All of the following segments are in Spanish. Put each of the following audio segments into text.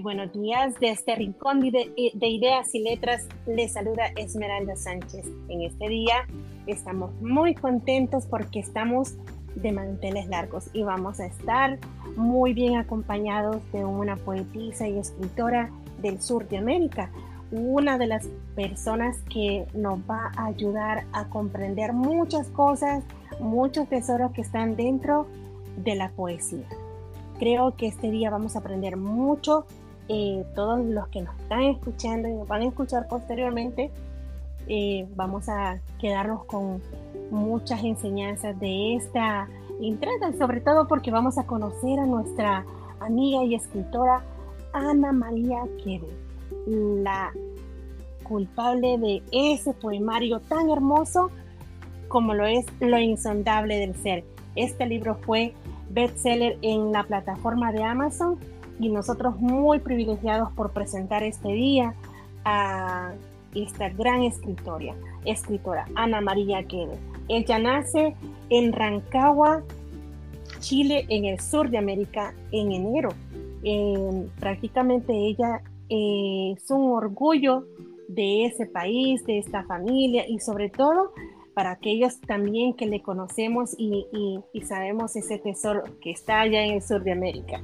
Buenos días. Desde este Rincón de, Ideas y Letras les saluda Esmeralda Sánchez. En este día estamos muy contentos porque estamos de manteles largos y vamos a estar muy bien acompañados de una poetisa y escritora del sur de América, una de las personas que nos va a ayudar a comprender muchas cosas, muchos tesoros que están dentro de la poesía. Creo que este día vamos a aprender mucho. Eh, todos los que nos están escuchando y nos van a escuchar posteriormente, eh, vamos a quedarnos con muchas enseñanzas de esta entrada, sobre todo porque vamos a conocer a nuestra amiga y escritora Ana María Quede, la culpable de ese poemario tan hermoso como lo es Lo insondable del ser. Este libro fue bestseller en la plataforma de Amazon y nosotros muy privilegiados por presentar este día a esta gran escritora, escritora Ana María Quede. Ella nace en Rancagua, Chile, en el sur de América, en enero. prácticamente ella eh, es un orgullo de ese país, de esta familia y sobre todo para aquellos también que le conocemos y, sabemos ese tesoro que está allá en el sur de América.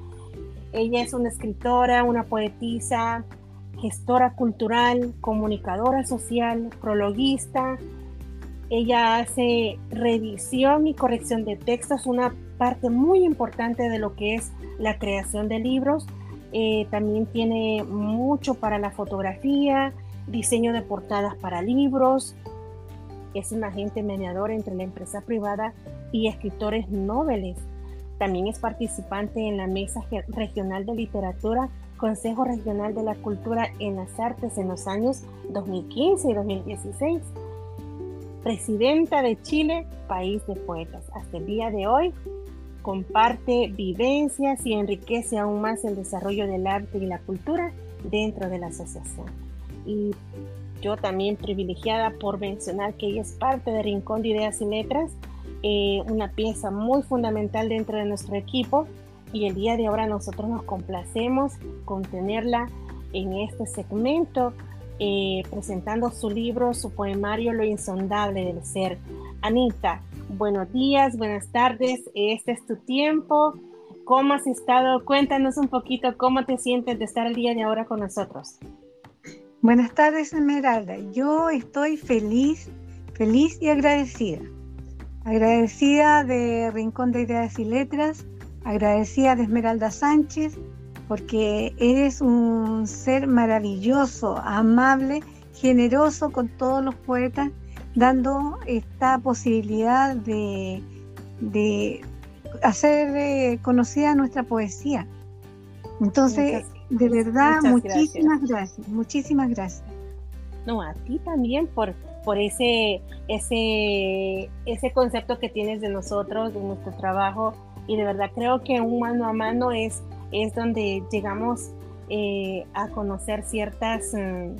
Ella es una escritora, una poetisa, gestora cultural, comunicadora social, prologuista. Ella hace revisión y corrección de textos, una parte muy importante de lo que es la creación de libros. Eh, también tiene mucho para la fotografía, diseño de portadas para libros, es un agente mediador entre la empresa privada y escritores noveles. También es participante en la Mesa Regional de Literatura, Consejo Regional de la Cultura en las Artes en los años 2015 y 2016. Presidenta de Chile, país de poetas. Hasta el día de hoy comparte vivencias y enriquece aún más el desarrollo del arte y la cultura dentro de la asociación. Y yo también privilegiada por mencionar que ella es parte de Rincón de Ideas y Letras, eh, una pieza muy fundamental dentro de nuestro equipo y el día de ahora nosotros nos complacemos con tenerla en este segmento eh, presentando su libro, su poemario Lo insondable del ser. Anita, buenos días, buenas tardes, este es tu tiempo. ¿Cómo has estado? Cuéntanos un poquito cómo te sientes de estar el día de ahora con nosotros. Buenas tardes, Esmeralda. Yo estoy feliz, feliz y agradecida. Agradecida de Rincón de Ideas y Letras, agradecida de Esmeralda Sánchez, porque eres un ser maravilloso, amable, generoso con todos los poetas, dando esta posibilidad de, hacer eh, conocida nuestra poesía. Entonces, de verdad, muchísimas gracias. muchísimas gracias. No, a ti también por, por ese, ese, ese concepto que tienes de nosotros, de nuestro trabajo. Y de verdad creo que un mano a mano es, es donde llegamos eh, a conocer ciertas mm,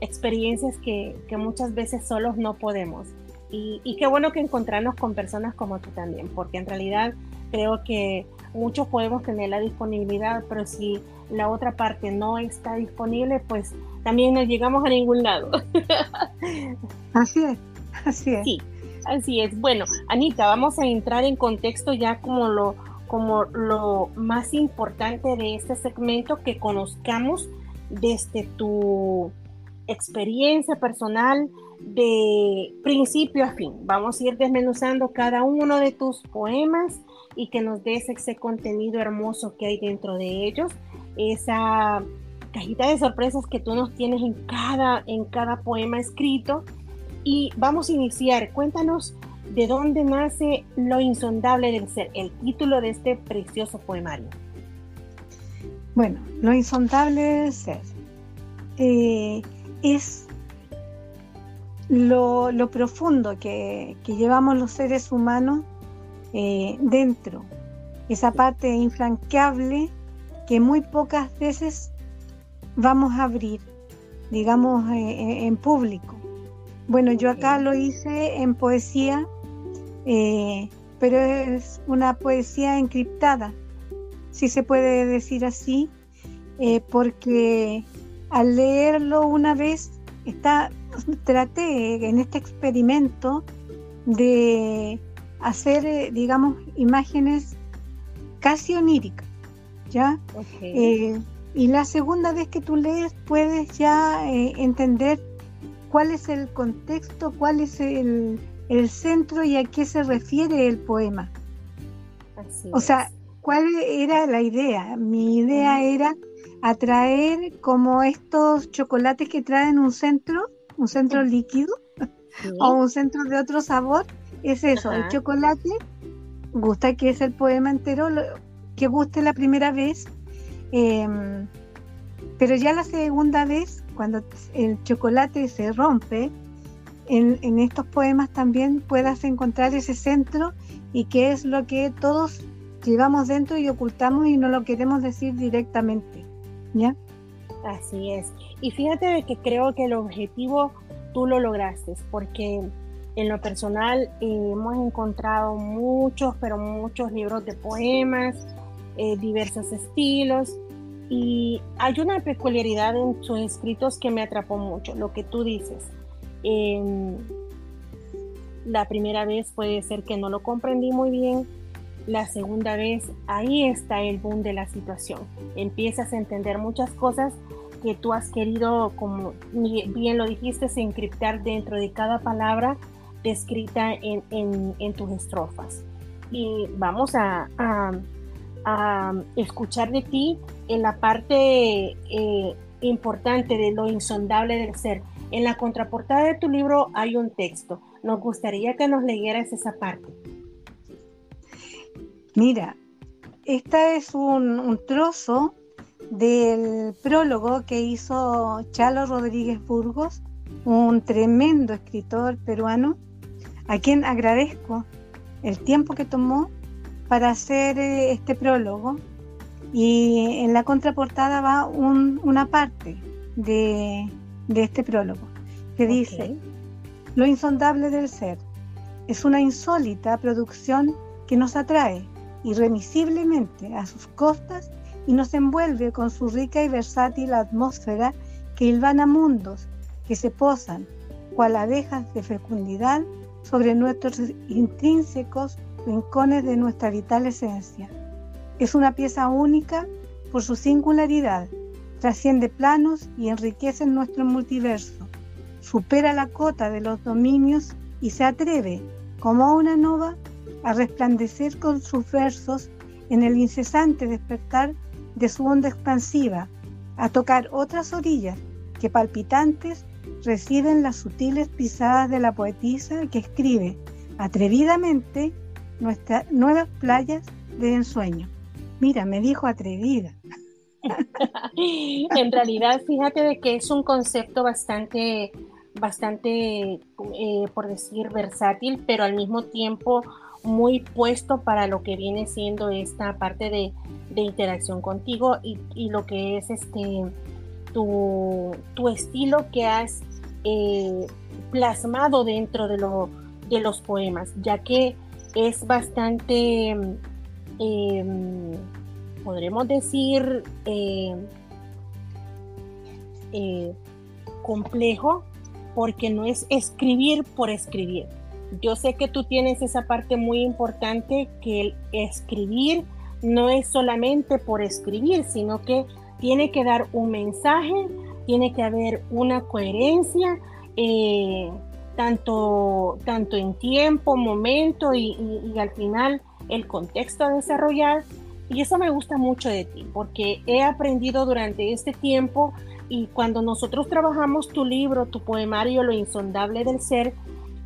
experiencias que, que, muchas veces solos no podemos. Y, y qué bueno que encontrarnos con personas como tú también, porque en realidad creo que muchos podemos tener la disponibilidad, pero si la otra parte no está disponible, pues también no llegamos a ningún lado. así es, así es. Sí, así es. Bueno, Anita, vamos a entrar en contexto ya como lo, como lo más importante de este segmento, que conozcamos desde tu experiencia personal de principio a fin. Vamos a ir desmenuzando cada uno de tus poemas y que nos des ese contenido hermoso que hay dentro de ellos, esa cajita de sorpresas que tú nos tienes en cada, en cada poema escrito. Y vamos a iniciar. Cuéntanos de dónde nace Lo insondable del ser, el título de este precioso poemario. Bueno, Lo insondable del ser eh, es lo, profundo que, que, llevamos los seres humanos eh, dentro, esa parte infranqueable que muy pocas veces vamos a abrir, digamos, eh, eh, en público. Bueno, yo acá lo hice en poesía, pero es una poesía encriptada, si se puede decir así, eh, porque al leerlo una vez está, traté en este experimento de hacer, eh, digamos, imágenes casi oníricas, ¿ya? Eh, y la segunda vez que tú lees puedes ya entender cuál es el contexto, cuál es el, el centro y a qué se refiere el poema. o sea, ¿cuál era la idea? Mi idea era atraer como estos chocolates que traen un centro, un centro líquido o un centro de otro sabor. Es eso, el chocolate gusta que es el poema entero, que guste la primera vez, em, pero ya la segunda vez, cuando el chocolate se rompe, en, estos poemas también puedas encontrar ese centro y que es lo que todos llevamos dentro y ocultamos y no lo queremos decir directamente. ¿Ya? Así es. Y fíjate que creo que el objetivo tú lo lograste, porque en lo personal eh, hemos encontrado muchos, pero muchos libros de poemas, eh, diversos estilos, y hay una peculiaridad en sus escritos que me atrapó mucho, lo que tú dices la primera vez puede ser que no lo comprendí muy bien. La segunda vez, ahí está el boom de la situación. Empiezas a entender muchas cosas que tú has querido, como bien lo dijiste, encriptar dentro de cada palabra descrita en, en, tus estrofas. Y vamos a, a, escuchar de ti en la parte eh, importante de lo insondable del ser. En la contraportada de tu libro hay un texto. Nos gustaría que nos leyeras esa parte. Mira, esta es un, trozo del prólogo que hizo Chalo Rodríguez Burgos, un tremendo escritor peruano, a quien agradezco el tiempo que tomó para hacer eh, este prólogo. Y en la contraportada va una parte de, de este prólogo, que dice, Lo insondable del ser es una insólita producción que nos atrae irremisiblemente a sus costas y nos envuelve con su rica y versátil atmósfera que hilvana mundos que se posan, cual abejas de fecundidad, sobre nuestros intrínsecos rincones de nuestra vital esencia. Es una pieza única por su singularidad, trasciende planos y enriquece nuestro multiverso, supera la cota de los dominios y se atreve, como una nova, a resplandecer con sus versos en el incesante despertar de su onda expansiva, a tocar otras orillas que palpitantes reciben las sutiles pisadas de la poetisa que escribe atrevidamente nuestras nuevas playas de ensueño. Mira, me dijo atrevida. en realidad, fíjate de que es un concepto bastante, bastante, eh, por decir, versátil, pero al mismo tiempo muy puesto para lo que viene siendo esta parte de, interacción contigo y, lo que es este tu, estilo que has eh, plasmado dentro de, lo, de los poemas, ya que es bastante em, podremos decir, eh, eh, complejo porque no es escribir por escribir. Yo sé que tú tienes esa parte muy importante que el escribir no es solamente por escribir, sino que tiene que dar un mensaje, tiene que haber una coherencia, eh, tanto, tanto en tiempo, momento y, y, al final el contexto a desarrollar. Y eso me gusta mucho de ti, porque he aprendido durante este tiempo y cuando nosotros trabajamos tu libro, tu poemario, Lo insondable del ser,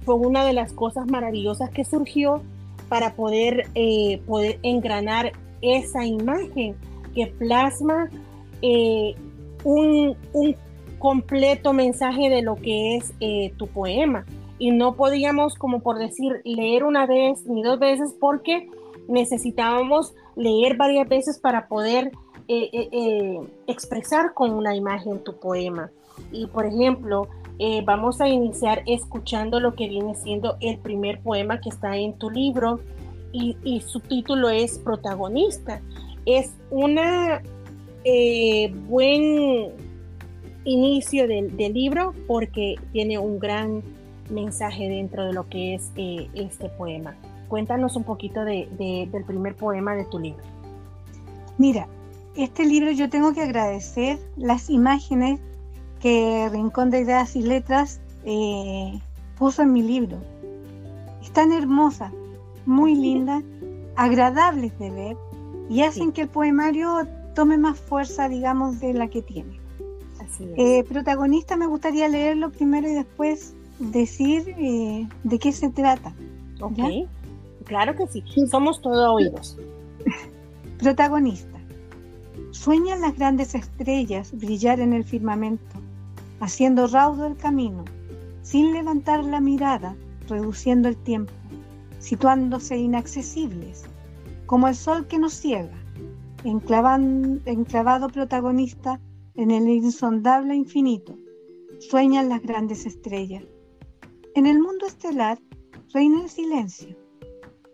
fue una de las cosas maravillosas que surgió para poder, eh, poder engranar esa imagen que plasma eh, un, completo mensaje de lo que es eh, tu poema. Y no podíamos, como por decir, leer una vez ni dos veces porque necesitábamos leer varias veces para poder eh, expresar con una imagen tu poema. Y por ejemplo, vamos a iniciar escuchando lo que viene siendo el primer poema que está en tu libro y, su título es Protagonista. Es una, eh, buen inicio del, libro porque tiene un gran mensaje dentro de lo que es eh, este poema. Cuéntanos un poquito de, del primer poema de tu libro. Mira, este libro yo tengo que agradecer las imágenes que Rincón de Ideas y Letras eh, puso en mi libro. Están hermosas, muy lindas, agradables de ver y hacen que el poemario tome más fuerza, digamos, de la que tiene. Eh, protagonista me gustaría leerlo primero y después decir eh, de qué se trata. Ok, claro que sí, somos todos oídos. protagonista. Sueñan las grandes estrellas brillar en el firmamento, haciendo raudo el camino, sin levantar la mirada, reduciendo el tiempo, situándose inaccesibles, como el sol que nos ciega, enclavado protagonista en el insondable infinito, sueñan las grandes estrellas. En el mundo estelar reina el silencio,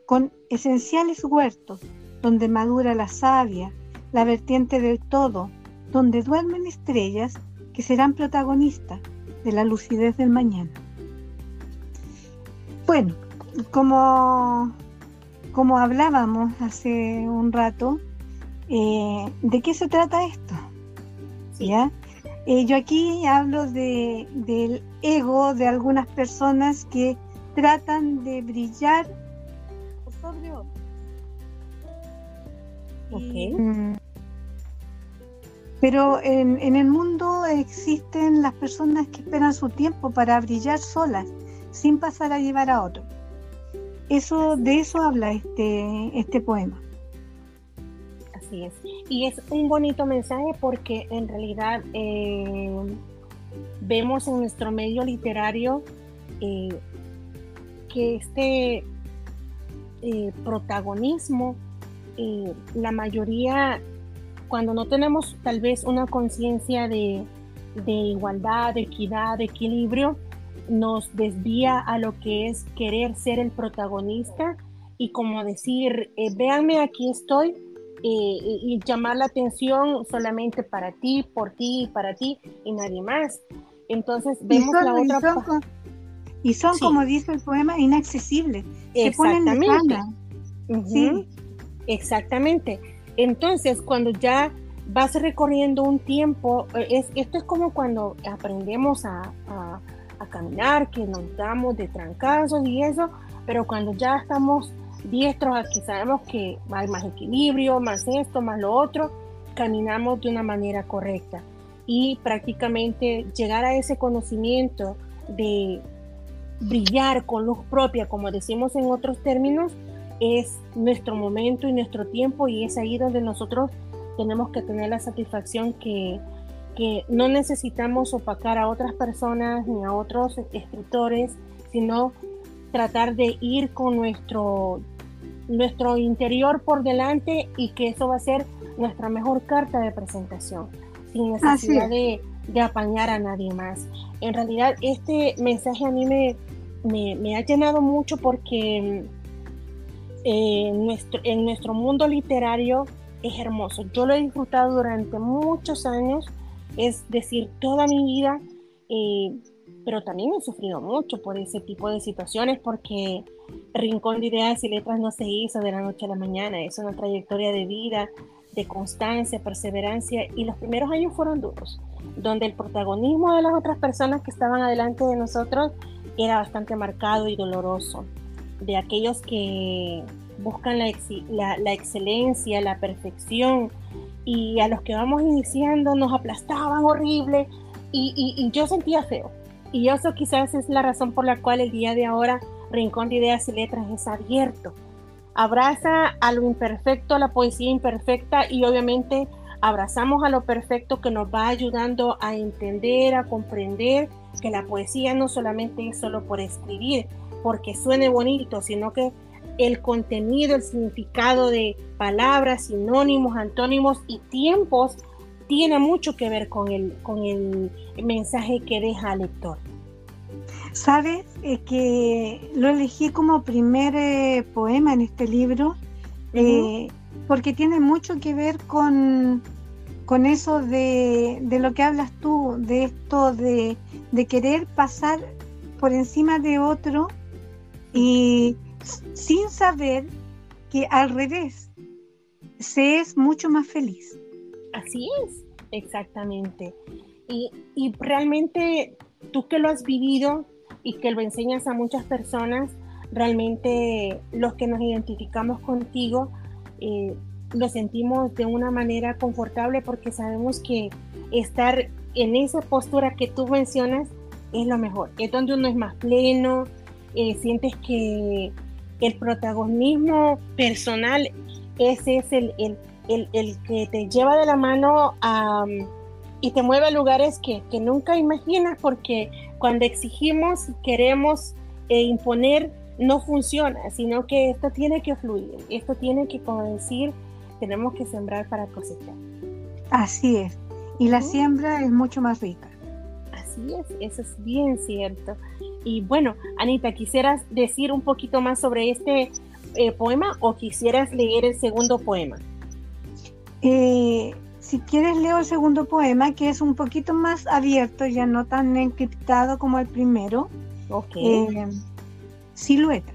con esenciales huertos donde madura la savia, la vertiente del todo, donde duermen estrellas que serán protagonistas de la lucidez del mañana. Bueno, como, como hablábamos hace un rato, eh, ¿de qué se trata esto? ¿Ya? Eh, yo aquí hablo de, del ego de algunas personas que tratan de brillar sobre otros. Mm, pero en, en, el mundo existen las personas que esperan su tiempo para brillar solas, sin pasar a llevar a otro. Eso, de eso habla este, este poema. Así es. Y es un bonito mensaje porque en realidad eh, vemos en nuestro medio literario eh, que este eh, protagonismo, la mayoría, cuando no tenemos tal vez una conciencia de, igualdad, de equidad, de equilibrio, nos desvía a lo que es querer ser el protagonista y como decir, véanme, aquí estoy, y, llamar la atención solamente para ti, por ti, para ti y nadie más. Entonces vemos la otra parte. Y son, como dice el poema, inaccesibles. Exactamente. sí. Exactamente. Entonces, cuando ya vas recorriendo un tiempo, eh, es, esto es como cuando aprendemos a, a, a caminar, que nos damos de trancazos y eso, pero cuando ya estamos diestros, aquí sabemos que hay más equilibrio, más esto, más lo otro, caminamos de una manera correcta. Y prácticamente llegar a ese conocimiento de brillar con luz propia, como decimos en otros términos, es nuestro momento y nuestro tiempo y es ahí donde nosotros tenemos que tener la satisfacción que, que no necesitamos opacar a otras personas ni a otros escritores, sino tratar de ir con nuestro, nuestro interior por delante y que eso va a ser nuestra mejor carta de presentación, sin necesidad de, apañar a nadie más. En realidad, este mensaje a mí me, me, ha llenado mucho porque eh, nuestro, en nuestro mundo literario es hermoso. Yo lo he disfrutado durante muchos años, es decir, toda mi vida. Eh, pero también he sufrido mucho por ese tipo de situaciones porque Rincón de Ideas y Letras no se hizo de la noche a la mañana, es una trayectoria de vida, de constancia, perseverancia y los primeros años fueron duros, donde el protagonismo de las otras personas que estaban adelante de nosotros era bastante marcado y doloroso, de aquellos que buscan la, la, excelencia, la perfección y a los que vamos iniciando nos aplastaban horrible y yo sentía feo y eso quizás es la razón por la cual el día de ahora Rincón de Ideas y Letras es abierto. Abraza a lo imperfecto, a la poesía imperfecta y obviamente abrazamos a lo perfecto que nos va ayudando a entender, a comprender que la poesía no solamente es solo por escribir, porque suene bonito, sino que el contenido, el significado de palabras, sinónimos, antónimos y tiempos tiene mucho que ver con el, con el mensaje que deja al lector. Sabes que lo elegí como primer eh, poema en este libro eh, porque tiene mucho que ver con, con eso de, lo que hablas tú, de esto de, de querer pasar por encima de otro y sin saber que al revés se es mucho más feliz. Así es, exactamente. Y, y realmente tú que lo has vivido y que lo enseñas a muchas personas, realmente los que nos identificamos contigo eh, lo sentimos de una manera confortable porque sabemos que estar en esa postura que tú mencionas es lo mejor, es donde uno es más pleno, eh, sientes que el protagonismo personal ese es el, el, que te lleva de la mano y te mueve a lugares que, que, nunca imaginas porque cuando exigimos y queremos eh, imponer no funciona, sino que esto tiene que fluir, esto tiene que, como decir, tenemos que sembrar para cosechar. Así es, y la siembra es mucho más rica. Así es, eso es bien cierto. Y bueno, Anita, ¿quisieras decir un poquito más sobre este eh, poema o quisieras leer el segundo poema? Eh, si quieres leo el segundo poema, que es un poquito más abierto, ya no tan encriptado como el primero. Ok. Eh, silueta.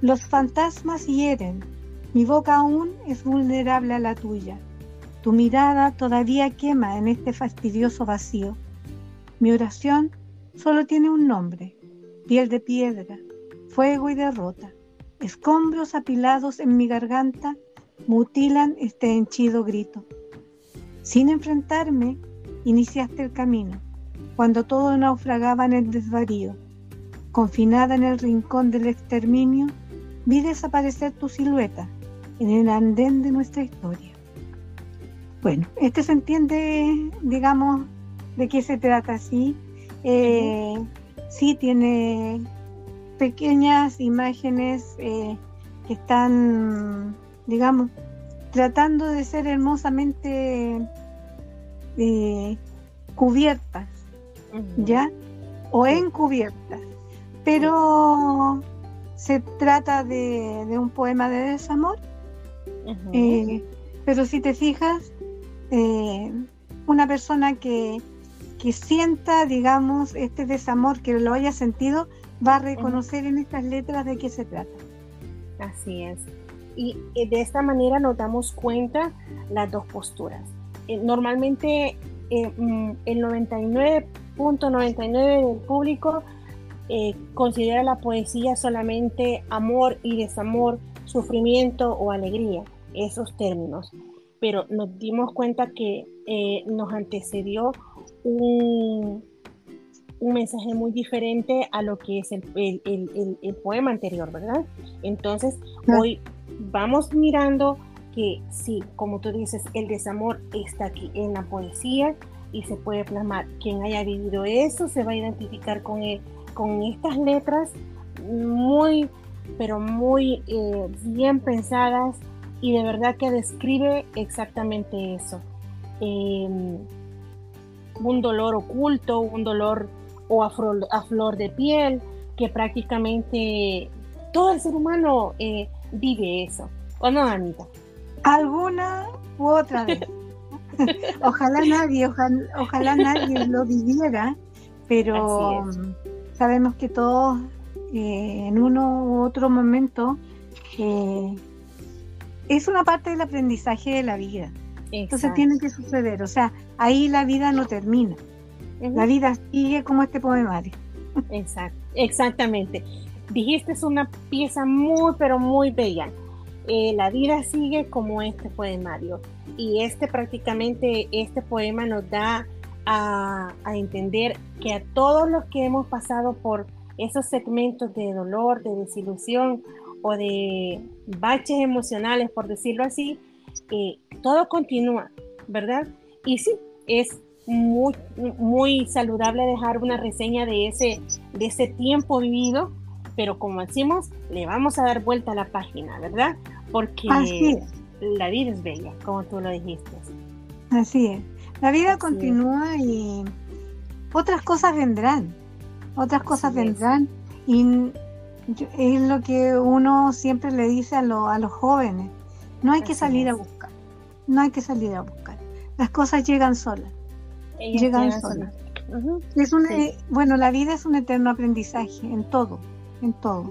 Los fantasmas hieren, mi boca aún es vulnerable a la tuya. Tu mirada todavía quema en este fastidioso vacío. Mi oración solo tiene un nombre, piel de piedra, fuego y derrota. Escombros apilados en mi garganta mutilan este henchido grito. Sin enfrentarme, iniciaste el camino, cuando todo naufragaba en el desvarío Confinada en el rincón del exterminio, vi desaparecer tu silueta en el andén de nuestra historia. Bueno, este se entiende, digamos, de qué se trata así. Eh, sí tiene pequeñas imágenes eh, que están, digamos, tratando de ser hermosamente eh, cubiertas, ¿ya? O encubiertas pero se trata de, un poema de desamor. Eh, pero si te fijas, eh, una persona que, sienta, digamos, este desamor, que lo haya sentido, va a reconocer en estas letras de qué se trata. Así es. Y eh, de esta manera nos damos cuenta las dos posturas. normalmente mm, el 99.99 del público eh, considera la poesía solamente amor y desamor, sufrimiento o alegría, esos términos. Pero nos dimos cuenta que eh, nos antecedió un, un, mensaje muy diferente a lo que es el, el, poema anterior, ¿verdad? Entonces, hoy vamos mirando que sí, como tú dices, el desamor está aquí en la poesía y se puede plasmar. Quien haya vivido eso se va a identificar con con estas letras muy, pero muy eh, bien pensadas y de verdad que describe exactamente eso. Em, un dolor oculto, un dolor o a flor, de piel, que prácticamente todo el ser humano eh, vive eso. ¿O no, Anita? Alguna u otra vez. ojalá nadie, ojalá nadie lo viviera, pero sabemos que todos eh, en uno u otro momento eh, es una parte del aprendizaje de la vida. Entonces tiene que suceder, o sea, ahí la vida no termina. La vida sigue como este poemario. Exacto, exactamente. Dijiste es una pieza muy, pero muy bella. Eh, la vida sigue como este poemario. Y este prácticamente, este poema nos da a, entender que a todos los que hemos pasado por esos segmentos de dolor, de desilusión o de baches emocionales, por decirlo así, eh, todo continúa, ¿verdad? Y sí, es muy, muy saludable dejar una reseña de ese, de ese tiempo vivido, pero como decimos, le vamos a dar vuelta a la página, ¿verdad? Porque la vida es bella, como tú lo dijiste. Así es. La vida continúa y otras cosas vendrán, otras cosas vendrán y es lo que uno siempre le dice a, a los jóvenes, no hay que salir a buscar, no hay que salir a buscar. las cosas llegan solas. llegan, solas. es un, bueno, la vida es un eterno aprendizaje en todo, en todo.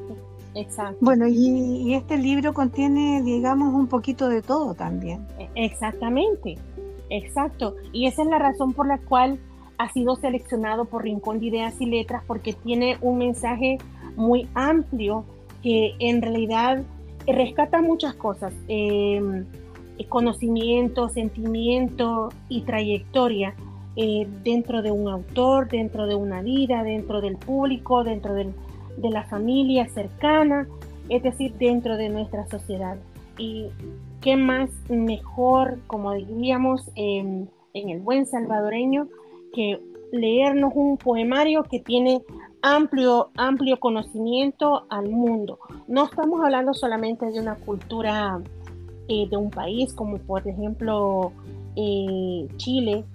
Exacto. Bueno, y, este libro contiene, digamos, un poquito de todo también. E, exactamente, exacto. Y esa es la razón por la cual ha sido seleccionado por Rincón de Ideas y Letras, porque tiene un mensaje muy amplio que en realidad rescata muchas cosas. Em, conocimiento, sentimiento y trayectoria eh, dentro de un autor, dentro de una vida, dentro del público, dentro del de la familia cercana, es decir, dentro de nuestra sociedad. Y qué más mejor, como diríamos en, el buen salvadoreño, que leernos un poemario que tiene amplio, amplio conocimiento al mundo. No estamos hablando solamente de una cultura eh, de un país, como por ejemplo eh, Chile,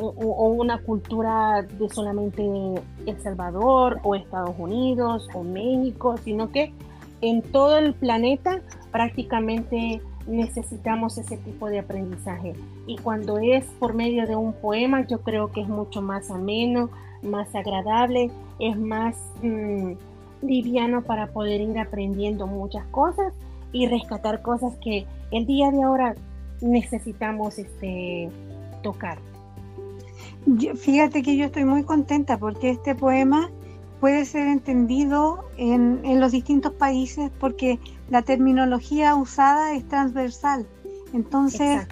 o, una cultura de solamente El Salvador o Estados Unidos o México, sino que en todo el planeta prácticamente necesitamos ese tipo de aprendizaje. Y cuando es por medio de un poema, yo creo que es mucho más ameno, más agradable, es más mm, liviano para poder ir aprendiendo muchas cosas y rescatar cosas que el día de ahora necesitamos este, tocar fíjate que yo estoy muy contenta porque este poema puede ser entendido en, los distintos países porque la terminología usada es transversal. Entonces,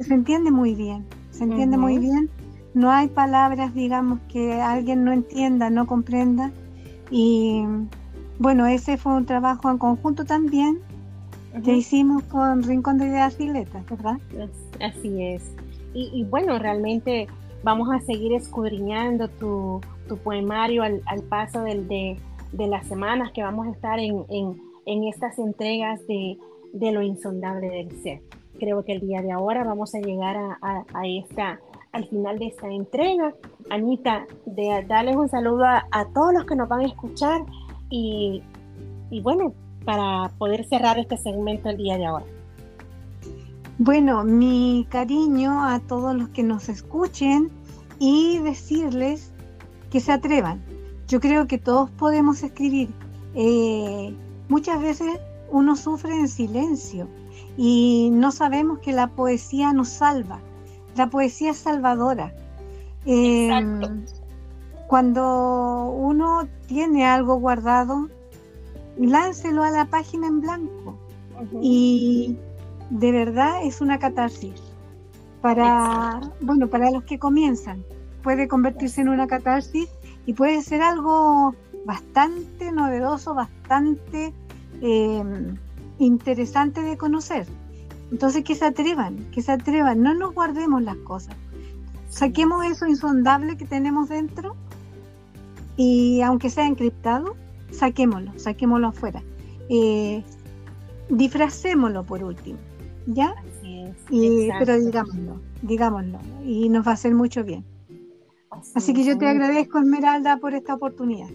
se entiende muy bien, se entiende muy bien. No hay palabras, digamos, que alguien no entienda, no comprenda. Y bueno, ese fue un trabajo en conjunto también que hicimos con Rincón de Ideas y Letras, ¿verdad? Así es. y bueno, realmente Vamos a seguir escudriñando tu, poemario al, paso del, de, las semanas que vamos a estar en, estas entregas de, lo insondable del ser. Creo que el día de ahora vamos a llegar a, esta, al final de esta entrega. Anita, de darles un saludo a, todos los que nos van a escuchar y, y bueno, para poder cerrar este segmento el día de ahora. Bueno, mi cariño a todos los que nos escuchen y decirles que se atrevan. Yo creo que todos podemos escribir. Eh, muchas veces uno sufre en silencio y no sabemos que la poesía nos salva. La poesía es salvadora. Em, cuando uno tiene algo guardado, láncelo a la página en blanco. Y de verdad es una catarsis. Para, bueno, para los que comienzan, puede convertirse en una catarsis y puede ser algo bastante novedoso, bastante em, interesante de conocer. Entonces, que se atrevan, que se atrevan, no nos guardemos las cosas. Saquemos eso insondable que tenemos dentro y aunque sea encriptado, saquémoslo, saquémoslo afuera. Eh, disfracémoslo por último. ¿Ya? y, pero digámoslo, digámoslo, y nos va a hacer mucho bien. Así, que yo te agradezco, Esmeralda, por esta oportunidad.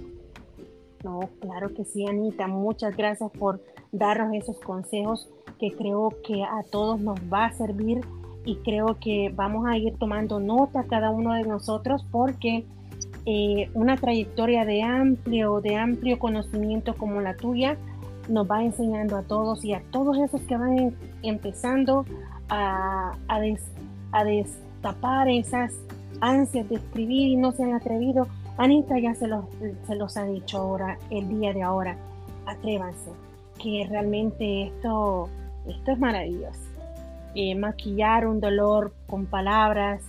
No, claro que sí, Anita. Muchas gracias por darnos esos consejos que creo que a todos nos va a servir y creo que vamos a ir tomando nota cada uno de nosotros porque eh, una trayectoria de amplio, de amplio conocimiento como la tuya nos va enseñando a todos y a todos esos que van empezando a, a, destapar esas ansias de escribir y no se han atrevido. Anita ya se los, se los ha dicho ahora, el día de ahora. Atrévanse, que realmente esto, esto es maravilloso. Eh, maquillar un dolor con palabras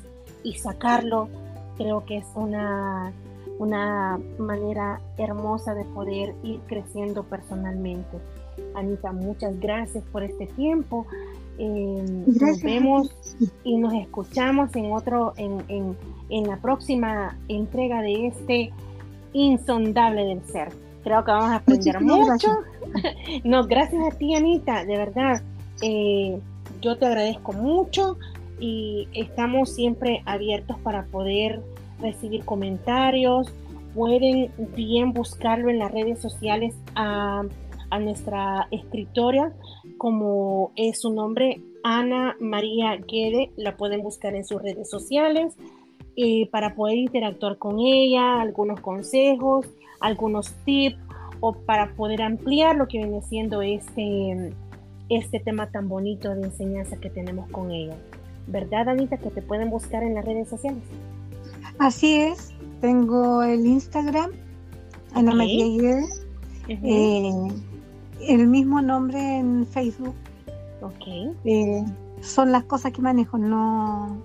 y sacarlo, creo que es una una manera hermosa de poder ir creciendo personalmente. Anita, muchas gracias por este tiempo. Em, nos vemos y nos escuchamos en otro, en, en, en, la próxima entrega de este insondable del ser. Creo que vamos a aprender mucho. no, gracias a ti, Anita, de verdad. Eh, yo te agradezco mucho y estamos siempre abiertos para poder recibir comentarios, pueden bien buscarlo en las redes sociales a, a nuestra escritora, como es su nombre, Ana María Guede, la pueden buscar en sus redes sociales eh, para poder interactuar con ella, algunos consejos, algunos tips o para poder ampliar lo que viene siendo este, este tema tan bonito de enseñanza que tenemos con ella. ¿Verdad, Anita, que te pueden buscar en las redes sociales? Así es, tengo el Instagram, Ana María Guede, eh, el mismo nombre en Facebook. Ok. Eh, son las cosas que manejo, no,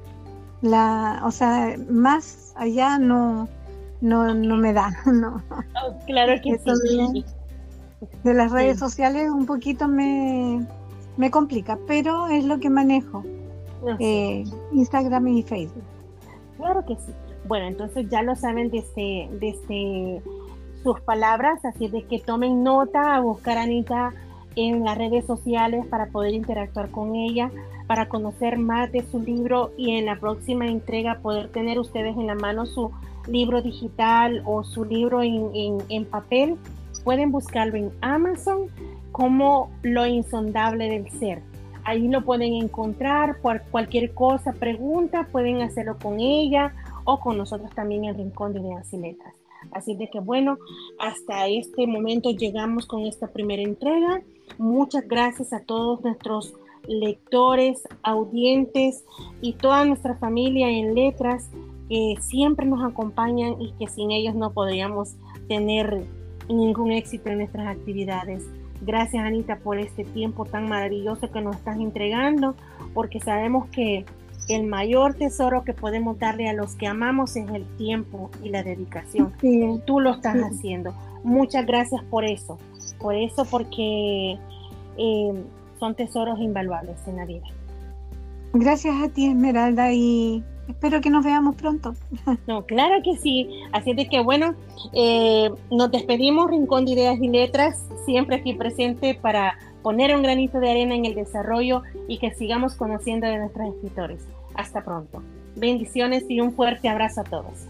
la, o sea, más allá no, no, no me da, no. Oh, claro que sí. De, las redes sociales un poquito me, me complica, pero es lo que manejo. Eh, Instagram y Facebook. Claro que sí. Bueno, entonces ya lo saben desde, desde sus palabras, así de que tomen nota a buscar a Anita en las redes sociales para poder interactuar con ella, para conocer más de su libro y en la próxima entrega poder tener ustedes en la mano su libro digital o su libro en, papel. Pueden buscarlo en Amazon como Lo Insondable del Ser. Ahí lo pueden encontrar, cualquier cosa, pregunta, pueden hacerlo con ella o con nosotros también en Rincón de Ideas y Letras. Así de que bueno, hasta este momento llegamos con esta primera entrega. Muchas gracias a todos nuestros lectores, audientes y toda nuestra familia en letras que siempre nos acompañan y que sin ellos no podríamos tener ningún éxito en nuestras actividades. Gracias Anita por este tiempo tan maravilloso que nos estás entregando, porque sabemos que el mayor tesoro que podemos darle a los que amamos es el tiempo y la dedicación. Tú lo estás haciendo. Muchas gracias por eso, por eso porque eh, son tesoros invaluables en la vida. Gracias a ti Esmeralda y espero que nos veamos pronto. No, claro que sí. Así de que bueno, eh, nos despedimos, Rincón de Ideas y Letras, siempre aquí presente para poner un granito de arena en el desarrollo y que sigamos conociendo de nuestros escritores. Hasta pronto. Bendiciones y un fuerte abrazo a todos.